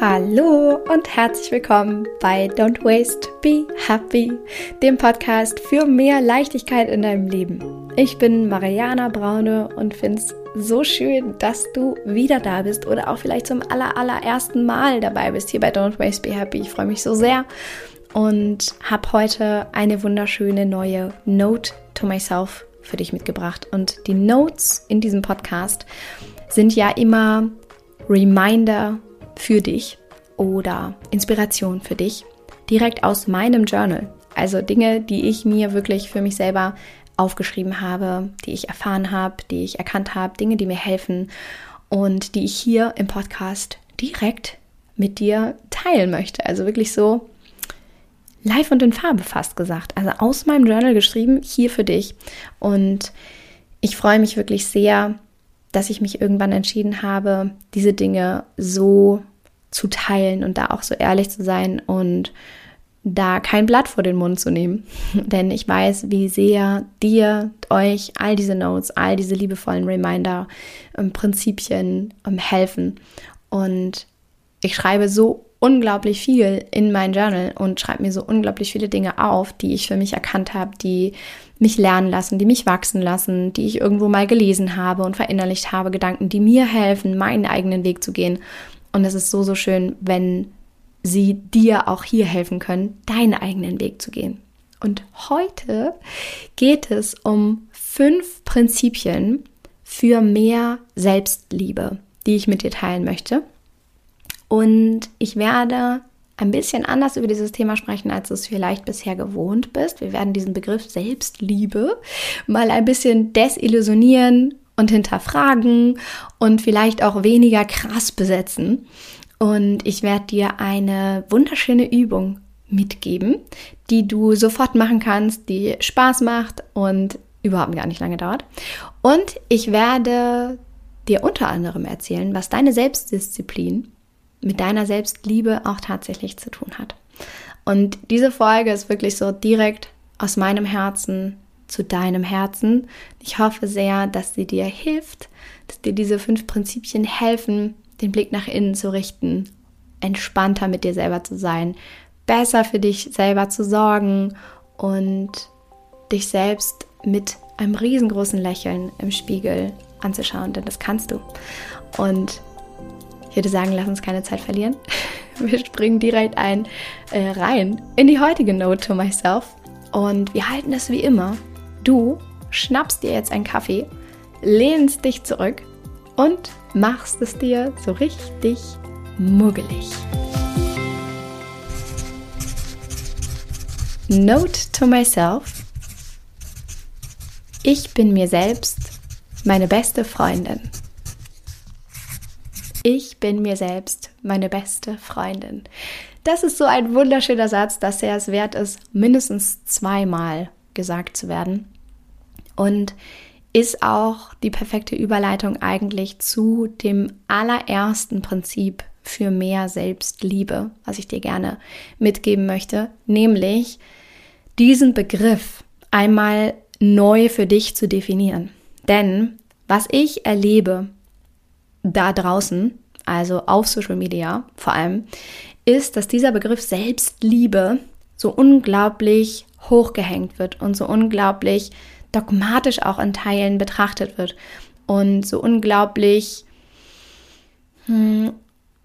Hallo und herzlich willkommen bei Don't Waste, Be Happy, dem Podcast für mehr Leichtigkeit in deinem Leben. Ich bin Mariana Braune und finde es so schön, dass du wieder da bist oder auch vielleicht zum aller, allerersten Mal dabei bist hier bei Don't Waste, Be Happy. Ich freue mich so sehr und habe heute eine wunderschöne neue Note to Myself für dich mitgebracht. Und die Notes in diesem Podcast sind ja immer Reminder für dich oder Inspiration für dich direkt aus meinem Journal. Also Dinge, die ich mir wirklich für mich selber aufgeschrieben habe, die ich erfahren habe, die ich erkannt habe, Dinge, die mir helfen und die ich hier im Podcast direkt mit dir teilen möchte. Also wirklich so live und in Farbe fast gesagt. Also aus meinem Journal geschrieben, hier für dich. Und ich freue mich wirklich sehr, dass ich mich irgendwann entschieden habe, diese Dinge so zu teilen und da auch so ehrlich zu sein und da kein Blatt vor den Mund zu nehmen. Denn ich weiß, wie sehr dir, euch all diese Notes, all diese liebevollen Reminder, ähm, Prinzipien ähm, helfen. Und ich schreibe so unglaublich viel in mein Journal und schreibe mir so unglaublich viele Dinge auf, die ich für mich erkannt habe, die mich lernen lassen, die mich wachsen lassen, die ich irgendwo mal gelesen habe und verinnerlicht habe, Gedanken, die mir helfen, meinen eigenen Weg zu gehen. Und es ist so, so schön, wenn sie dir auch hier helfen können, deinen eigenen Weg zu gehen. Und heute geht es um fünf Prinzipien für mehr Selbstliebe, die ich mit dir teilen möchte. Und ich werde ein bisschen anders über dieses Thema sprechen, als du es vielleicht bisher gewohnt bist. Wir werden diesen Begriff Selbstliebe mal ein bisschen desillusionieren und hinterfragen und vielleicht auch weniger krass besetzen. Und ich werde dir eine wunderschöne Übung mitgeben, die du sofort machen kannst, die Spaß macht und überhaupt gar nicht lange dauert. Und ich werde dir unter anderem erzählen, was deine Selbstdisziplin mit deiner Selbstliebe auch tatsächlich zu tun hat. Und diese Folge ist wirklich so direkt aus meinem Herzen zu deinem Herzen. Ich hoffe sehr, dass sie dir hilft, dass dir diese fünf Prinzipien helfen, den Blick nach innen zu richten, entspannter mit dir selber zu sein, besser für dich selber zu sorgen und dich selbst mit einem riesengroßen Lächeln im Spiegel anzuschauen, denn das kannst du. Und ich würde sagen, lass uns keine Zeit verlieren. Wir springen direkt ein äh, rein in die heutige Note to Myself und wir halten es wie immer. Du schnappst dir jetzt einen Kaffee, lehnst dich zurück und machst es dir so richtig muggelig. Note to myself. Ich bin mir selbst meine beste Freundin. Ich bin mir selbst meine beste Freundin. Das ist so ein wunderschöner Satz, dass er es wert ist, mindestens zweimal gesagt zu werden. Und ist auch die perfekte Überleitung eigentlich zu dem allerersten Prinzip für mehr Selbstliebe, was ich dir gerne mitgeben möchte, nämlich diesen Begriff einmal neu für dich zu definieren. Denn was ich erlebe da draußen, also auf Social Media vor allem, ist, dass dieser Begriff Selbstliebe so unglaublich hochgehängt wird und so unglaublich dogmatisch auch in Teilen betrachtet wird und so unglaublich hm,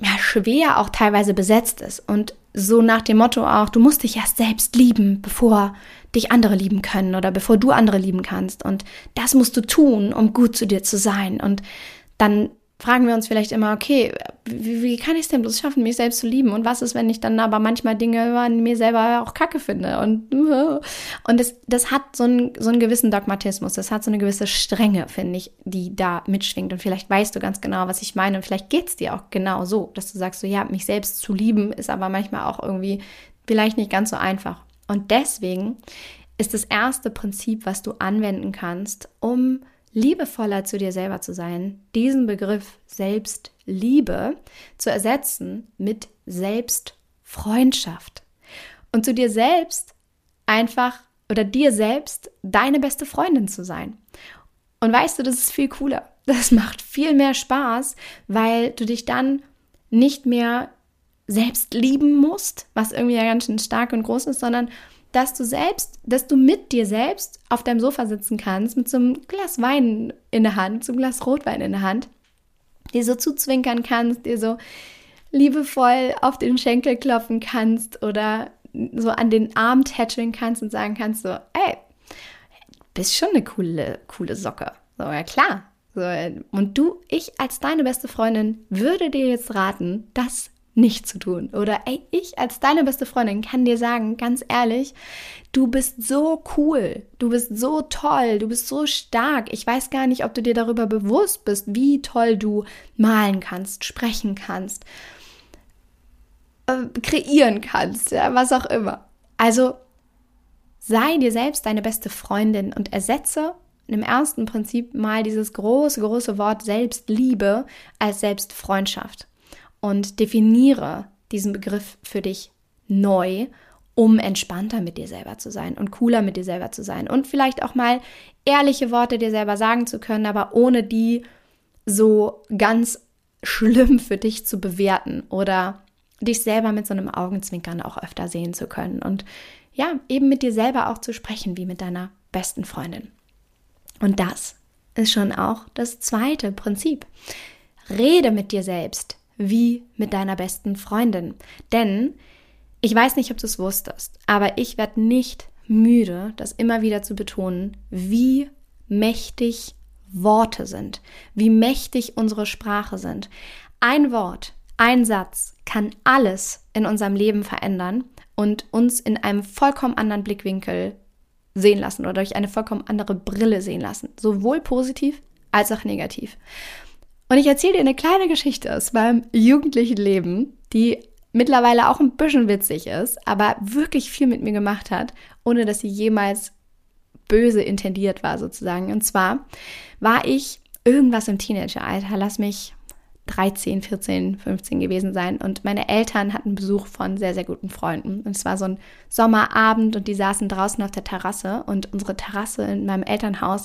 ja, schwer auch teilweise besetzt ist. Und so nach dem Motto auch, du musst dich erst selbst lieben, bevor dich andere lieben können oder bevor du andere lieben kannst. Und das musst du tun, um gut zu dir zu sein. Und dann fragen wir uns vielleicht immer, okay, wie, wie kann ich es denn bloß schaffen, mich selbst zu lieben? Und was ist, wenn ich dann aber manchmal Dinge an mir selber auch kacke finde? Und, und das, das hat so einen, so einen gewissen Dogmatismus, das hat so eine gewisse Strenge, finde ich, die da mitschwingt. Und vielleicht weißt du ganz genau, was ich meine. Und vielleicht geht es dir auch genau so, dass du sagst, so ja, mich selbst zu lieben, ist aber manchmal auch irgendwie vielleicht nicht ganz so einfach. Und deswegen ist das erste Prinzip, was du anwenden kannst, um liebevoller zu dir selber zu sein, diesen Begriff Selbstliebe zu ersetzen mit Selbstfreundschaft und zu dir selbst einfach oder dir selbst deine beste Freundin zu sein. Und weißt du, das ist viel cooler. Das macht viel mehr Spaß, weil du dich dann nicht mehr selbst lieben musst, was irgendwie ja ganz schön stark und groß ist, sondern dass du selbst, dass du mit dir selbst auf deinem Sofa sitzen kannst, mit so einem Glas Wein in der Hand, so einem Glas Rotwein in der Hand, dir so zuzwinkern kannst, dir so liebevoll auf den Schenkel klopfen kannst oder so an den Arm tätscheln kannst und sagen kannst so, ey, bist schon eine coole, coole Socke. So, ja klar. So, und du, ich als deine beste Freundin würde dir jetzt raten, das nicht zu tun. Oder ey, ich als deine beste Freundin kann dir sagen, ganz ehrlich, du bist so cool, du bist so toll, du bist so stark. Ich weiß gar nicht, ob du dir darüber bewusst bist, wie toll du malen kannst, sprechen kannst, äh, kreieren kannst, ja, was auch immer. Also sei dir selbst deine beste Freundin und ersetze im ersten Prinzip mal dieses große, große Wort Selbstliebe als Selbstfreundschaft und definiere diesen Begriff für dich neu, um entspannter mit dir selber zu sein und cooler mit dir selber zu sein und vielleicht auch mal ehrliche Worte dir selber sagen zu können, aber ohne die so ganz schlimm für dich zu bewerten oder dich selber mit so einem Augenzwinkern auch öfter sehen zu können und ja, eben mit dir selber auch zu sprechen wie mit deiner besten Freundin. Und das ist schon auch das zweite Prinzip. Rede mit dir selbst wie mit deiner besten Freundin. Denn ich weiß nicht, ob du es wusstest, aber ich werde nicht müde, das immer wieder zu betonen, wie mächtig Worte sind, wie mächtig unsere Sprache sind. Ein Wort, ein Satz kann alles in unserem Leben verändern und uns in einem vollkommen anderen Blickwinkel sehen lassen oder durch eine vollkommen andere Brille sehen lassen, sowohl positiv als auch negativ. Und ich erzähle dir eine kleine Geschichte aus meinem jugendlichen Leben, die mittlerweile auch ein bisschen witzig ist, aber wirklich viel mit mir gemacht hat, ohne dass sie jemals böse intendiert war sozusagen. Und zwar war ich irgendwas im Teenageralter, lass mich 13, 14, 15 gewesen sein und meine Eltern hatten Besuch von sehr, sehr guten Freunden. Und es war so ein Sommerabend und die saßen draußen auf der Terrasse und unsere Terrasse in meinem Elternhaus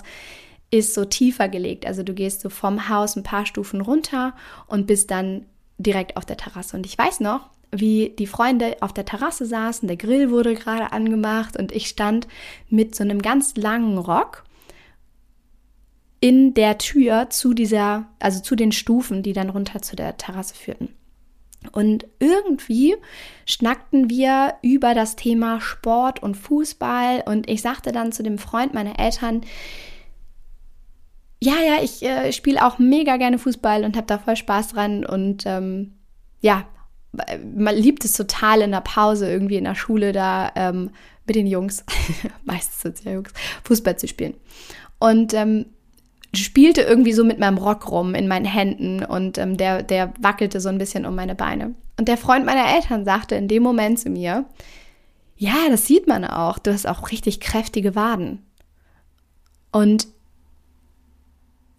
ist so tiefer gelegt. Also du gehst so vom Haus ein paar Stufen runter und bist dann direkt auf der Terrasse. Und ich weiß noch, wie die Freunde auf der Terrasse saßen, der Grill wurde gerade angemacht und ich stand mit so einem ganz langen Rock in der Tür zu dieser, also zu den Stufen, die dann runter zu der Terrasse führten. Und irgendwie schnackten wir über das Thema Sport und Fußball und ich sagte dann zu dem Freund meiner Eltern, ja, ja, ich äh, spiele auch mega gerne Fußball und habe da voll Spaß dran und ähm, ja, man liebt es total in der Pause irgendwie in der Schule da ähm, mit den Jungs, meistens sind es ja Jungs, Fußball zu spielen. Und ähm, spielte irgendwie so mit meinem Rock rum in meinen Händen und ähm, der, der wackelte so ein bisschen um meine Beine. Und der Freund meiner Eltern sagte in dem Moment zu mir, ja, das sieht man auch, du hast auch richtig kräftige Waden. Und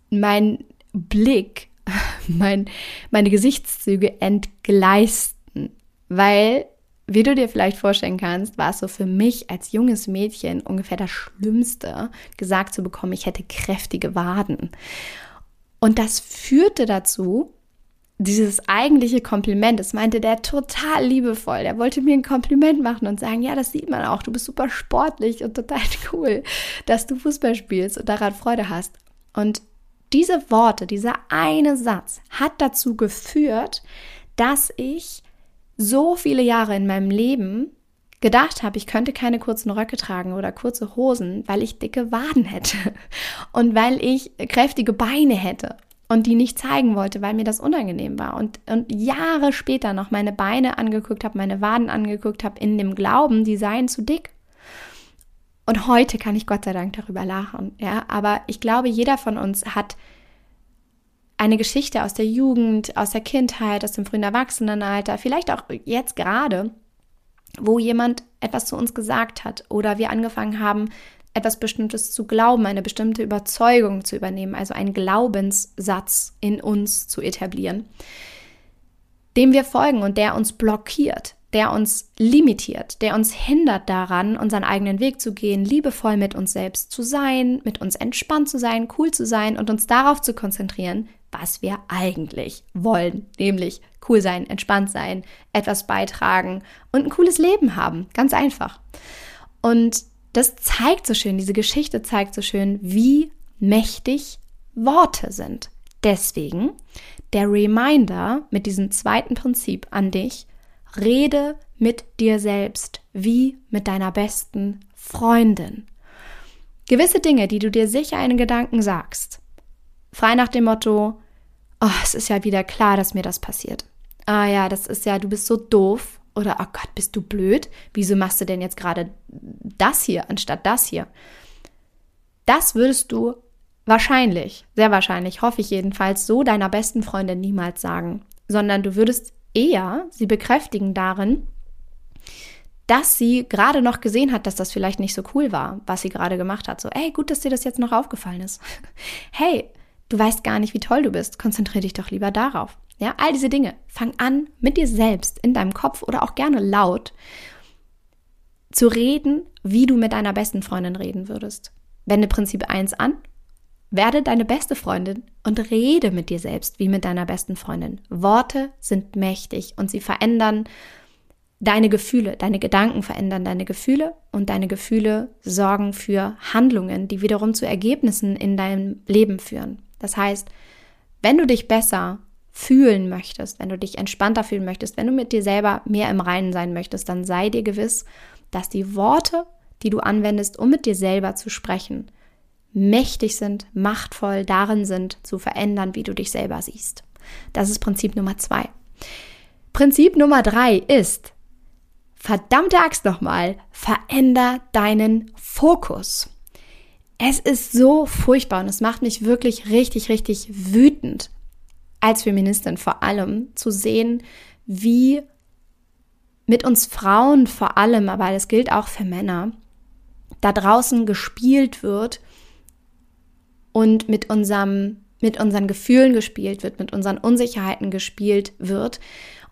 mein Blick, mein, meine Gesichtszüge entgleisten, weil, wie du dir vielleicht vorstellen kannst, war es so für mich als junges Mädchen ungefähr das Schlimmste, gesagt zu bekommen, ich hätte kräftige Waden. Und das führte dazu, dieses eigentliche Kompliment, das meinte der total liebevoll. Der wollte mir ein Kompliment machen und sagen, ja, das sieht man auch, du bist super sportlich und total cool, dass du Fußball spielst und daran Freude hast. Und diese Worte, dieser eine Satz hat dazu geführt, dass ich so viele Jahre in meinem Leben gedacht habe, ich könnte keine kurzen Röcke tragen oder kurze Hosen, weil ich dicke Waden hätte und weil ich kräftige Beine hätte und die nicht zeigen wollte, weil mir das unangenehm war. Und, und Jahre später noch meine Beine angeguckt habe, meine Waden angeguckt habe, in dem Glauben, die seien zu dick. Und heute kann ich Gott sei Dank darüber lachen. Ja, aber ich glaube, jeder von uns hat eine Geschichte aus der Jugend, aus der Kindheit, aus dem frühen Erwachsenenalter, vielleicht auch jetzt gerade, wo jemand etwas zu uns gesagt hat oder wir angefangen haben, etwas Bestimmtes zu glauben, eine bestimmte Überzeugung zu übernehmen, also einen Glaubenssatz in uns zu etablieren, dem wir folgen und der uns blockiert der uns limitiert, der uns hindert daran, unseren eigenen Weg zu gehen, liebevoll mit uns selbst zu sein, mit uns entspannt zu sein, cool zu sein und uns darauf zu konzentrieren, was wir eigentlich wollen, nämlich cool sein, entspannt sein, etwas beitragen und ein cooles Leben haben. Ganz einfach. Und das zeigt so schön, diese Geschichte zeigt so schön, wie mächtig Worte sind. Deswegen der Reminder mit diesem zweiten Prinzip an dich, rede mit dir selbst wie mit deiner besten Freundin. Gewisse Dinge, die du dir sicher in Gedanken sagst, frei nach dem Motto, oh, es ist ja wieder klar, dass mir das passiert. Ah ja, das ist ja, du bist so doof oder oh Gott, bist du blöd? Wieso machst du denn jetzt gerade das hier anstatt das hier? Das würdest du wahrscheinlich, sehr wahrscheinlich, hoffe ich jedenfalls, so deiner besten Freundin niemals sagen, sondern du würdest eher sie bekräftigen darin, dass sie gerade noch gesehen hat, dass das vielleicht nicht so cool war, was sie gerade gemacht hat. So, hey, gut, dass dir das jetzt noch aufgefallen ist. Hey, du weißt gar nicht, wie toll du bist. Konzentriere dich doch lieber darauf. Ja, all diese Dinge. Fang an, mit dir selbst in deinem Kopf oder auch gerne laut zu reden, wie du mit deiner besten Freundin reden würdest. Wende Prinzip 1 an werde deine beste Freundin und rede mit dir selbst wie mit deiner besten Freundin. Worte sind mächtig und sie verändern deine Gefühle, deine Gedanken verändern deine Gefühle und deine Gefühle sorgen für Handlungen, die wiederum zu Ergebnissen in deinem Leben führen. Das heißt, wenn du dich besser fühlen möchtest, wenn du dich entspannter fühlen möchtest, wenn du mit dir selber mehr im Reinen sein möchtest, dann sei dir gewiss, dass die Worte, die du anwendest, um mit dir selber zu sprechen, mächtig sind, machtvoll darin sind, zu verändern, wie du dich selber siehst. Das ist Prinzip Nummer zwei. Prinzip Nummer drei ist, verdammte Axt nochmal, veränder deinen Fokus. Es ist so furchtbar und es macht mich wirklich richtig, richtig wütend, als Feministin vor allem, zu sehen, wie mit uns Frauen vor allem, aber das gilt auch für Männer, da draußen gespielt wird und mit unserem mit unseren Gefühlen gespielt wird, mit unseren Unsicherheiten gespielt wird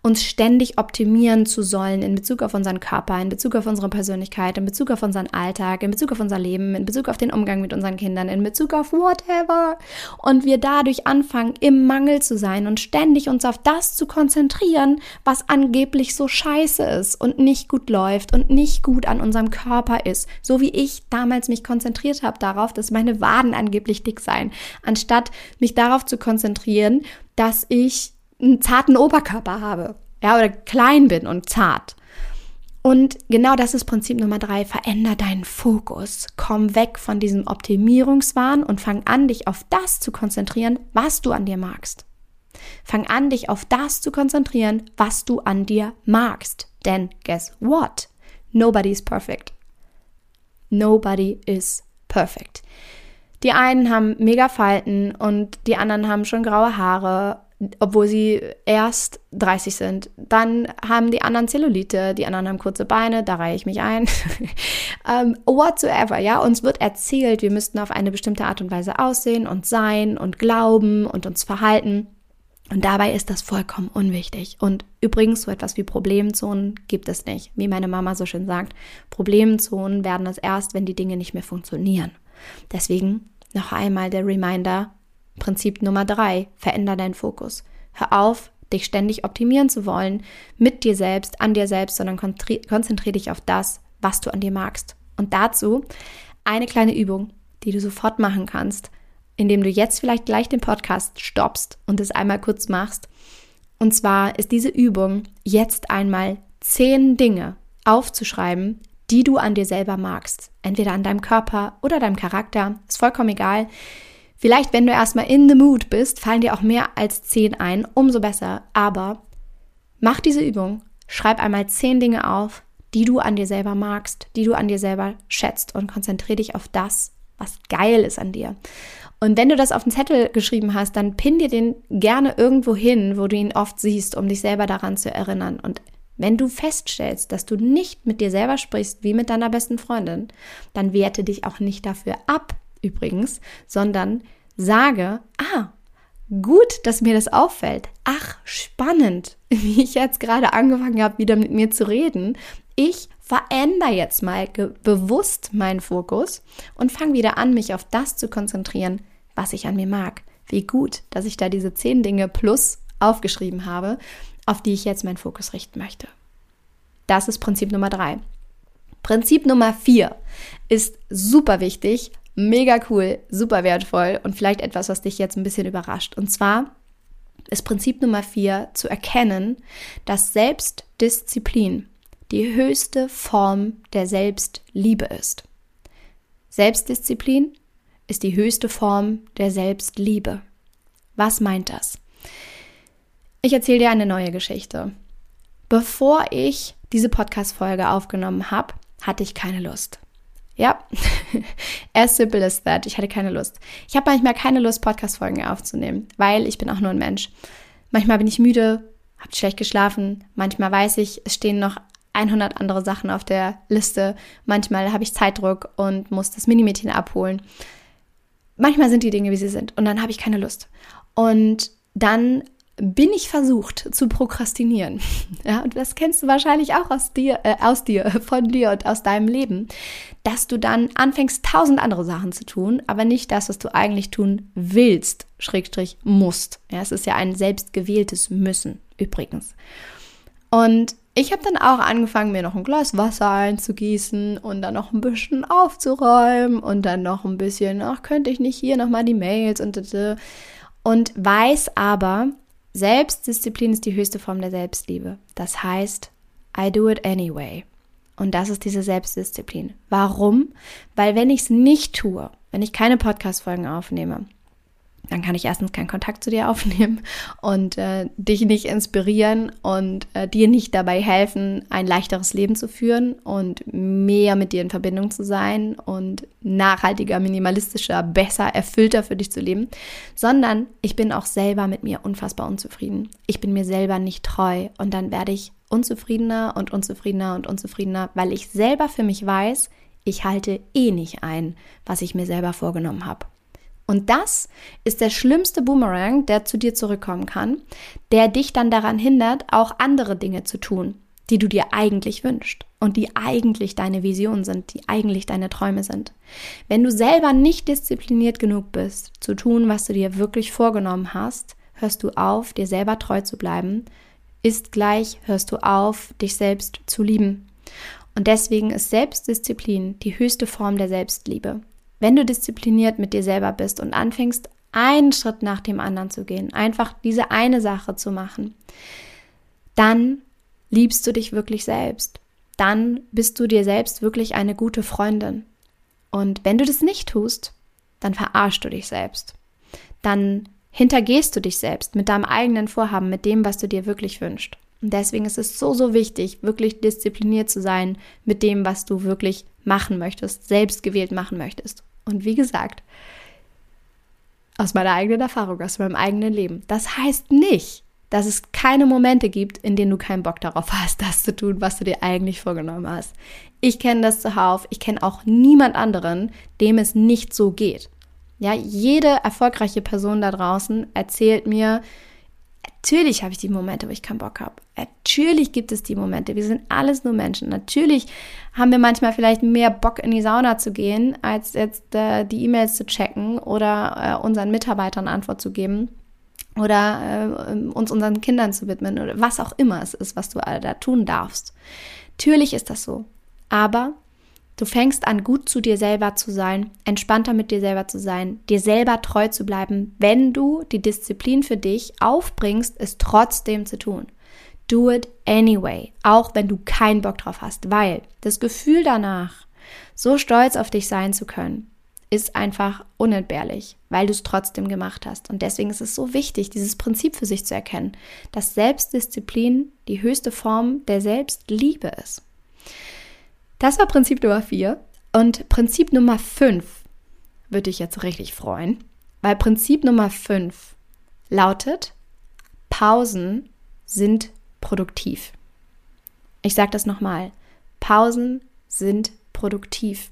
uns ständig optimieren zu sollen in Bezug auf unseren Körper, in Bezug auf unsere Persönlichkeit, in Bezug auf unseren Alltag, in Bezug auf unser Leben, in Bezug auf den Umgang mit unseren Kindern, in Bezug auf whatever. Und wir dadurch anfangen, im Mangel zu sein und ständig uns auf das zu konzentrieren, was angeblich so scheiße ist und nicht gut läuft und nicht gut an unserem Körper ist. So wie ich damals mich konzentriert habe darauf, dass meine Waden angeblich dick seien, anstatt mich darauf zu konzentrieren, dass ich einen zarten Oberkörper habe, ja, oder klein bin und zart. Und genau das ist Prinzip Nummer drei. Veränder deinen Fokus. Komm weg von diesem Optimierungswahn und fang an, dich auf das zu konzentrieren, was du an dir magst. Fang an, dich auf das zu konzentrieren, was du an dir magst. Denn guess what? Nobody is perfect. Nobody is perfect. Die einen haben mega Falten und die anderen haben schon graue Haare obwohl sie erst 30 sind. Dann haben die anderen Zellulite, die anderen haben kurze Beine, da reihe ich mich ein. um, ähm, whatsoever, ja, uns wird erzählt, wir müssten auf eine bestimmte Art und Weise aussehen und sein und glauben und uns verhalten. Und dabei ist das vollkommen unwichtig. Und übrigens, so etwas wie Problemzonen gibt es nicht. Wie meine Mama so schön sagt, Problemzonen werden es erst, wenn die Dinge nicht mehr funktionieren. Deswegen noch einmal der Reminder, Prinzip Nummer drei, veränder deinen Fokus. Hör auf, dich ständig optimieren zu wollen, mit dir selbst, an dir selbst, sondern konzentriere dich auf das, was du an dir magst. Und dazu eine kleine Übung, die du sofort machen kannst, indem du jetzt vielleicht gleich den Podcast stoppst und es einmal kurz machst. Und zwar ist diese Übung jetzt einmal zehn Dinge aufzuschreiben, die du an dir selber magst. Entweder an deinem Körper oder deinem Charakter, ist vollkommen egal. Vielleicht, wenn du erstmal in the mood bist, fallen dir auch mehr als zehn ein, umso besser. Aber mach diese Übung, schreib einmal zehn Dinge auf, die du an dir selber magst, die du an dir selber schätzt und konzentriere dich auf das, was geil ist an dir. Und wenn du das auf den Zettel geschrieben hast, dann pin dir den gerne irgendwo hin, wo du ihn oft siehst, um dich selber daran zu erinnern. Und wenn du feststellst, dass du nicht mit dir selber sprichst wie mit deiner besten Freundin, dann werte dich auch nicht dafür ab, übrigens, sondern sage, ah, gut, dass mir das auffällt. Ach, spannend, wie ich jetzt gerade angefangen habe, wieder mit mir zu reden. Ich verändere jetzt mal bewusst meinen Fokus und fange wieder an, mich auf das zu konzentrieren, was ich an mir mag. Wie gut, dass ich da diese zehn Dinge plus aufgeschrieben habe, auf die ich jetzt meinen Fokus richten möchte. Das ist Prinzip Nummer drei. Prinzip Nummer vier ist super wichtig, mega cool, super wertvoll und vielleicht etwas, was dich jetzt ein bisschen überrascht. Und zwar ist Prinzip Nummer vier zu erkennen, dass Selbstdisziplin die höchste Form der Selbstliebe ist. Selbstdisziplin ist die höchste Form der Selbstliebe. Was meint das? Ich erzähle dir eine neue Geschichte. Bevor ich diese Podcast-Folge aufgenommen habe, hatte ich keine Lust. Ja, as simple as that. Ich hatte keine Lust. Ich habe manchmal keine Lust, Podcast-Folgen aufzunehmen, weil ich bin auch nur ein Mensch. Manchmal bin ich müde, habe schlecht geschlafen. Manchmal weiß ich, es stehen noch 100 andere Sachen auf der Liste. Manchmal habe ich Zeitdruck und muss das Minimädchen abholen. Manchmal sind die Dinge, wie sie sind und dann habe ich keine Lust. Und dann bin ich versucht zu prokrastinieren. Ja, und das kennst du wahrscheinlich auch aus dir, äh, aus dir, von dir und aus deinem Leben, dass du dann anfängst, tausend andere Sachen zu tun, aber nicht das, was du eigentlich tun willst, Schrägstrich musst. Ja, es ist ja ein selbstgewähltes Müssen, übrigens. Und ich habe dann auch angefangen, mir noch ein Glas Wasser einzugießen und dann noch ein bisschen aufzuräumen und dann noch ein bisschen, ach, könnte ich nicht hier nochmal die Mails und und weiß aber, Selbstdisziplin ist die höchste Form der Selbstliebe. Das heißt, I do it anyway. Und das ist diese Selbstdisziplin. Warum? Weil wenn ich es nicht tue, wenn ich keine Podcast-Folgen aufnehme, dann kann ich erstens keinen Kontakt zu dir aufnehmen und äh, dich nicht inspirieren und äh, dir nicht dabei helfen, ein leichteres Leben zu führen und mehr mit dir in Verbindung zu sein und nachhaltiger, minimalistischer, besser, erfüllter für dich zu leben, sondern ich bin auch selber mit mir unfassbar unzufrieden. Ich bin mir selber nicht treu und dann werde ich unzufriedener und unzufriedener und unzufriedener, weil ich selber für mich weiß, ich halte eh nicht ein, was ich mir selber vorgenommen habe. Und das ist der schlimmste Boomerang, der zu dir zurückkommen kann, der dich dann daran hindert, auch andere Dinge zu tun, die du dir eigentlich wünschst und die eigentlich deine Vision sind, die eigentlich deine Träume sind. Wenn du selber nicht diszipliniert genug bist, zu tun, was du dir wirklich vorgenommen hast, hörst du auf, dir selber treu zu bleiben, ist gleich, hörst du auf, dich selbst zu lieben. Und deswegen ist Selbstdisziplin die höchste Form der Selbstliebe. Wenn du diszipliniert mit dir selber bist und anfängst, einen Schritt nach dem anderen zu gehen, einfach diese eine Sache zu machen, dann liebst du dich wirklich selbst. Dann bist du dir selbst wirklich eine gute Freundin. Und wenn du das nicht tust, dann verarschst du dich selbst. Dann hintergehst du dich selbst mit deinem eigenen Vorhaben, mit dem, was du dir wirklich wünschst. Und deswegen ist es so, so wichtig, wirklich diszipliniert zu sein mit dem, was du wirklich machen möchtest, selbst gewählt machen möchtest. Und wie gesagt, aus meiner eigenen Erfahrung, aus meinem eigenen Leben. Das heißt nicht, dass es keine Momente gibt, in denen du keinen Bock darauf hast, das zu tun, was du dir eigentlich vorgenommen hast. Ich kenne das zuhauf. Ich kenne auch niemand anderen, dem es nicht so geht. Ja, jede erfolgreiche Person da draußen erzählt mir, Natürlich habe ich die Momente, wo ich keinen Bock habe. Natürlich gibt es die Momente. Wir sind alles nur Menschen. Natürlich haben wir manchmal vielleicht mehr Bock in die Sauna zu gehen, als jetzt äh, die E-Mails zu checken oder äh, unseren Mitarbeitern Antwort zu geben oder äh, uns unseren Kindern zu widmen oder was auch immer es ist, was du da tun darfst. Natürlich ist das so. Aber Du fängst an, gut zu dir selber zu sein, entspannter mit dir selber zu sein, dir selber treu zu bleiben, wenn du die Disziplin für dich aufbringst, es trotzdem zu tun. Do it anyway, auch wenn du keinen Bock drauf hast, weil das Gefühl danach, so stolz auf dich sein zu können, ist einfach unentbehrlich, weil du es trotzdem gemacht hast. Und deswegen ist es so wichtig, dieses Prinzip für sich zu erkennen, dass Selbstdisziplin die höchste Form der Selbstliebe ist. Das war Prinzip Nummer 4. Und Prinzip Nummer 5 würde dich jetzt richtig freuen, weil Prinzip Nummer 5 lautet, Pausen sind produktiv. Ich sage das nochmal. Pausen sind produktiv.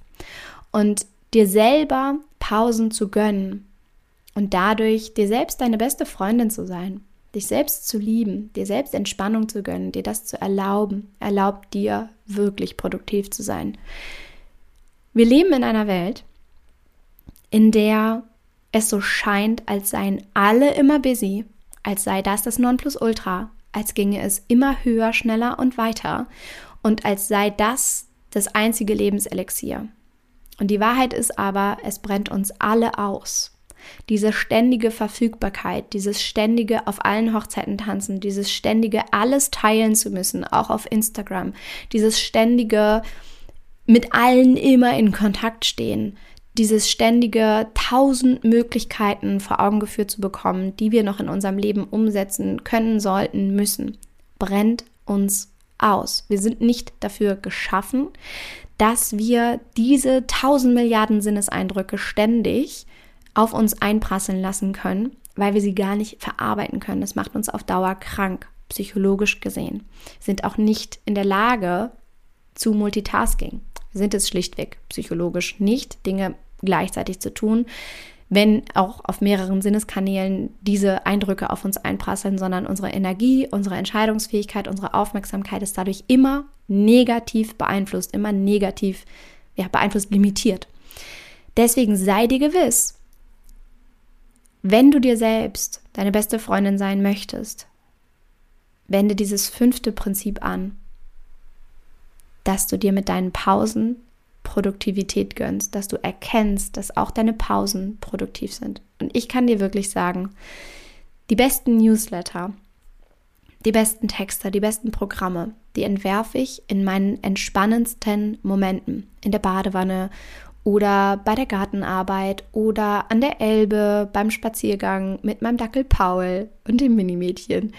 Und dir selber Pausen zu gönnen und dadurch dir selbst deine beste Freundin zu sein dich selbst zu lieben, dir selbst Entspannung zu gönnen, dir das zu erlauben, erlaubt dir wirklich produktiv zu sein. Wir leben in einer Welt, in der es so scheint, als seien alle immer busy, als sei das das Nonplusultra, als ginge es immer höher, schneller und weiter und als sei das das einzige Lebenselixier. Und die Wahrheit ist aber, es brennt uns alle aus. Diese ständige Verfügbarkeit, dieses ständige auf allen Hochzeiten tanzen, dieses ständige alles teilen zu müssen, auch auf Instagram, dieses ständige mit allen immer in Kontakt stehen, dieses ständige tausend Möglichkeiten vor Augen geführt zu bekommen, die wir noch in unserem Leben umsetzen können, sollten, müssen, brennt uns aus. Wir sind nicht dafür geschaffen, dass wir diese tausend Milliarden Sinneseindrücke ständig auf uns einprasseln lassen können, weil wir sie gar nicht verarbeiten können. Das macht uns auf Dauer krank, psychologisch gesehen. Wir sind auch nicht in der Lage zu Multitasking. Wir sind es schlichtweg psychologisch nicht, Dinge gleichzeitig zu tun, wenn auch auf mehreren Sinneskanälen diese Eindrücke auf uns einprasseln, sondern unsere Energie, unsere Entscheidungsfähigkeit, unsere Aufmerksamkeit ist dadurch immer negativ beeinflusst, immer negativ ja, beeinflusst, limitiert. Deswegen sei dir gewiss, wenn du dir selbst deine beste Freundin sein möchtest, wende dieses fünfte Prinzip an, dass du dir mit deinen Pausen Produktivität gönnst, dass du erkennst, dass auch deine Pausen produktiv sind. Und ich kann dir wirklich sagen, die besten Newsletter, die besten Texte, die besten Programme, die entwerfe ich in meinen entspannendsten Momenten, in der Badewanne oder bei der Gartenarbeit oder an der Elbe beim Spaziergang mit meinem Dackel Paul und dem Minimädchen.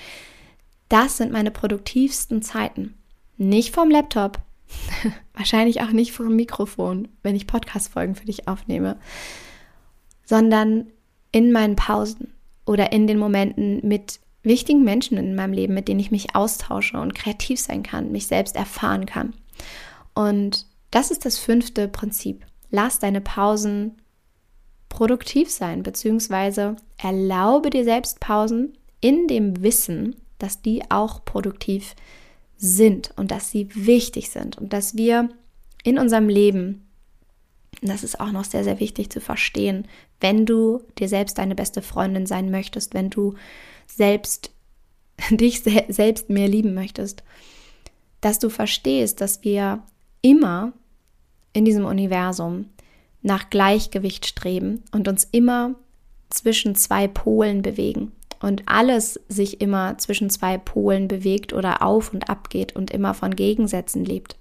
Das sind meine produktivsten Zeiten. Nicht vom Laptop, wahrscheinlich auch nicht vom Mikrofon, wenn ich Podcast-Folgen für dich aufnehme, sondern in meinen Pausen oder in den Momenten mit wichtigen Menschen in meinem Leben, mit denen ich mich austausche und kreativ sein kann, mich selbst erfahren kann. Und das ist das fünfte Prinzip. Lass deine Pausen produktiv sein, beziehungsweise erlaube dir selbst Pausen in dem Wissen, dass die auch produktiv sind und dass sie wichtig sind und dass wir in unserem Leben, das ist auch noch sehr, sehr wichtig zu verstehen, wenn du dir selbst deine beste Freundin sein möchtest, wenn du selbst dich selbst mehr lieben möchtest, dass du verstehst, dass wir immer in diesem Universum nach Gleichgewicht streben und uns immer zwischen zwei Polen bewegen. Und alles sich immer zwischen zwei Polen bewegt oder auf und ab geht und immer von Gegensätzen lebt.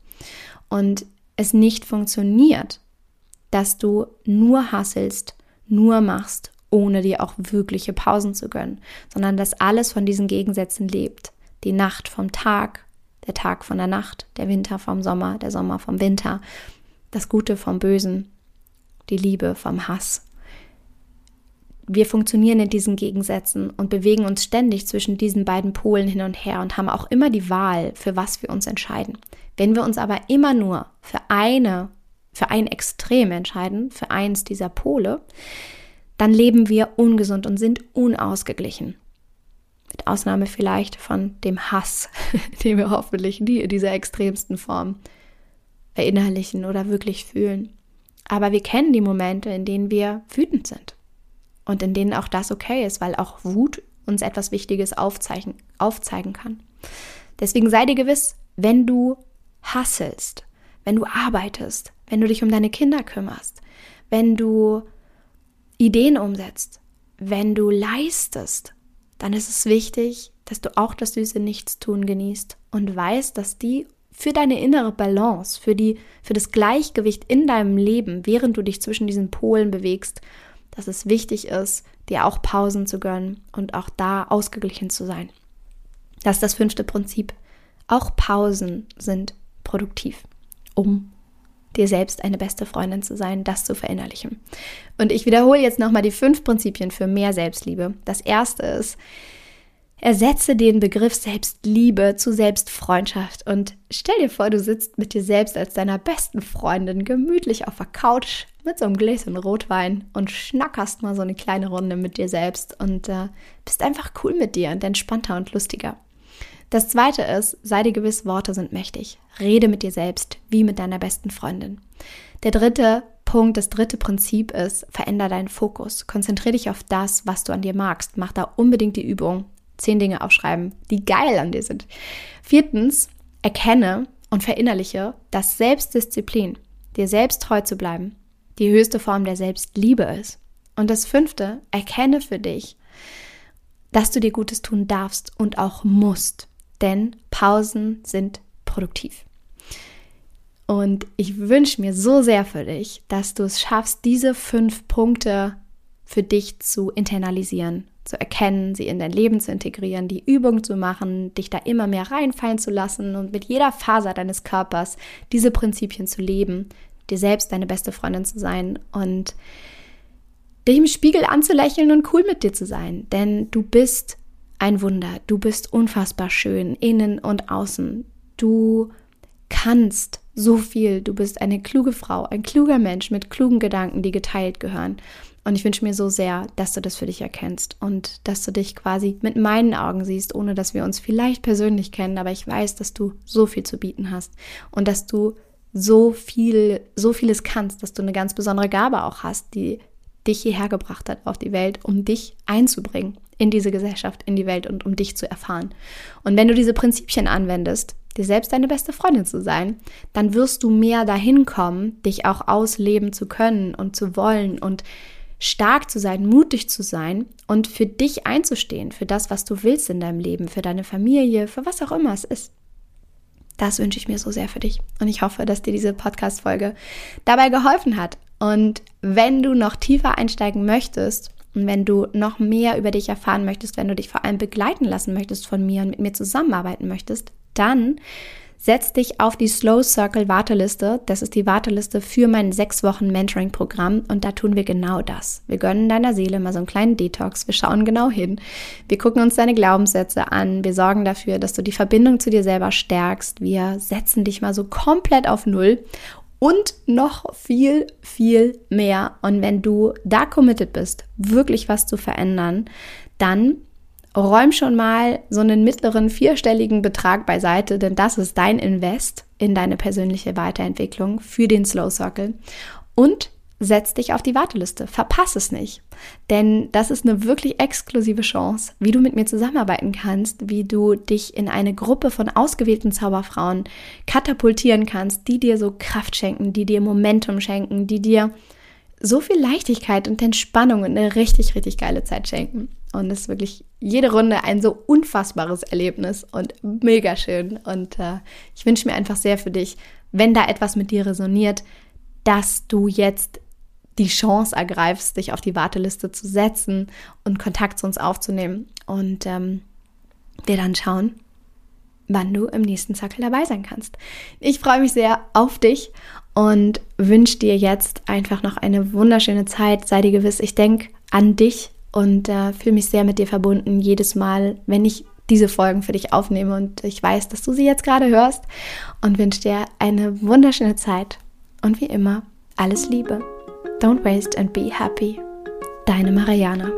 Und es nicht funktioniert, dass du nur hasselst, nur machst, ohne dir auch wirkliche Pausen zu gönnen, sondern dass alles von diesen Gegensätzen lebt. Die Nacht vom Tag, der Tag von der Nacht, der Winter vom Sommer, der Sommer vom Winter, das Gute vom Bösen, die Liebe vom Hass. Wir funktionieren in diesen Gegensätzen und bewegen uns ständig zwischen diesen beiden Polen hin und her und haben auch immer die Wahl, für was wir uns entscheiden. Wenn wir uns aber immer nur für eine, für ein Extrem entscheiden, für eins dieser Pole, dann leben wir ungesund und sind unausgeglichen. Mit Ausnahme vielleicht von dem Hass, den wir hoffentlich nie in dieser extremsten Form verinnerlichen oder wirklich fühlen. Aber wir kennen die Momente, in denen wir wütend sind und in denen auch das okay ist, weil auch Wut uns etwas Wichtiges aufzeigen, aufzeigen kann. Deswegen sei dir gewiss, wenn du hasselst, wenn du arbeitest, wenn du dich um deine Kinder kümmerst, wenn du Ideen umsetzt, wenn du leistest, dann ist es wichtig, dass du auch das süße Nichtstun genießt und weißt, dass die für deine innere Balance, für, die, für das Gleichgewicht in deinem Leben, während du dich zwischen diesen Polen bewegst, dass es wichtig ist, dir auch Pausen zu gönnen und auch da ausgeglichen zu sein. Das ist das fünfte Prinzip. Auch Pausen sind produktiv, um dir selbst eine beste Freundin zu sein, das zu verinnerlichen. Und ich wiederhole jetzt nochmal die fünf Prinzipien für mehr Selbstliebe. Das erste ist, Ersetze den Begriff Selbstliebe zu Selbstfreundschaft und stell dir vor, du sitzt mit dir selbst als deiner besten Freundin gemütlich auf der Couch mit so einem Gläschen Rotwein und schnackerst mal so eine kleine Runde mit dir selbst und äh, bist einfach cool mit dir und entspannter und lustiger. Das zweite ist, sei dir gewiss, Worte sind mächtig. Rede mit dir selbst wie mit deiner besten Freundin. Der dritte Punkt, das dritte Prinzip ist, veränder deinen Fokus. Konzentriere dich auf das, was du an dir magst. Mach da unbedingt die Übung. Zehn Dinge aufschreiben, die geil an dir sind. Viertens, erkenne und verinnerliche, dass Selbstdisziplin, dir selbst treu zu bleiben, die höchste Form der Selbstliebe ist. Und das fünfte, erkenne für dich, dass du dir Gutes tun darfst und auch musst, denn Pausen sind produktiv. Und ich wünsche mir so sehr für dich, dass du es schaffst, diese fünf Punkte für dich zu internalisieren, zu erkennen, sie in dein Leben zu integrieren, die Übung zu machen, dich da immer mehr reinfallen zu lassen und mit jeder Faser deines Körpers diese Prinzipien zu leben, dir selbst deine beste Freundin zu sein und dich im Spiegel anzulächeln und cool mit dir zu sein. Denn du bist ein Wunder. Du bist unfassbar schön, innen und außen. Du kannst so viel. Du bist eine kluge Frau, ein kluger Mensch mit klugen Gedanken, die geteilt gehören. Und ich wünsche mir so sehr, dass du das für dich erkennst und dass du dich quasi mit meinen Augen siehst, ohne dass wir uns vielleicht persönlich kennen, aber ich weiß, dass du so viel zu bieten hast und dass du so viel, so vieles kannst, dass du eine ganz besondere Gabe auch hast, die dich hierher gebracht hat auf die Welt, um dich einzubringen in diese Gesellschaft, in die Welt und um dich zu erfahren. Und wenn du diese Prinzipien anwendest, dir selbst deine beste Freundin zu sein, dann wirst du mehr dahin kommen, dich auch ausleben zu können und zu wollen und stark zu sein, mutig zu sein und für dich einzustehen, für das, was du willst in deinem Leben, für deine Familie, für was auch immer es ist. Das wünsche ich mir so sehr für dich. Und ich hoffe, dass dir diese Podcast-Folge dabei geholfen hat. Und wenn du noch tiefer einsteigen möchtest und wenn du noch mehr über dich erfahren möchtest, wenn du dich vor allem begleiten lassen möchtest von mir und mit mir zusammenarbeiten möchtest, dann setz dich auf die Slow Circle Warteliste. Das ist die Warteliste für mein sechs Wochen Mentoring Programm und da tun wir genau das. Wir gönnen deiner Seele mal so einen kleinen Detox. Wir schauen genau hin. Wir gucken uns deine Glaubenssätze an. Wir sorgen dafür, dass du die Verbindung zu dir selber stärkst. Wir setzen dich mal so komplett auf Null und noch viel, viel mehr. Und wenn du da committed bist, wirklich was zu verändern, dann räum schon mal so einen mittleren vierstelligen Betrag beiseite, denn das ist dein Invest in deine persönliche Weiterentwicklung für den Slow Circle. Und setz dich auf die Warteliste. Verpass es nicht. Denn das ist eine wirklich exklusive Chance, wie du mit mir zusammenarbeiten kannst, wie du dich in eine Gruppe von ausgewählten Zauberfrauen katapultieren kannst, die dir so Kraft schenken, die dir Momentum schenken, die dir so viel Leichtigkeit und Entspannung und eine richtig, richtig geile Zeit schenken. Und es ist wirklich jede Runde ein so unfassbares Erlebnis und mega schön. Und äh, ich wünsche mir einfach sehr für dich, wenn da etwas mit dir resoniert, dass du jetzt die Chance ergreifst, dich auf die Warteliste zu setzen und Kontakt zu uns aufzunehmen. Und ähm, wir dann schauen, wann du im nächsten Zackel dabei sein kannst. Ich freue mich sehr auf dich und wünsche dir jetzt einfach noch eine wunderschöne Zeit. Sei dir gewiss, ich denke an dich und äh, fühle mich sehr mit dir verbunden jedes Mal, wenn ich diese Folgen für dich aufnehme und ich weiß, dass du sie jetzt gerade hörst und wünsche dir eine wunderschöne Zeit und wie immer alles Liebe. Don't waste and be happy. Deine Mariana.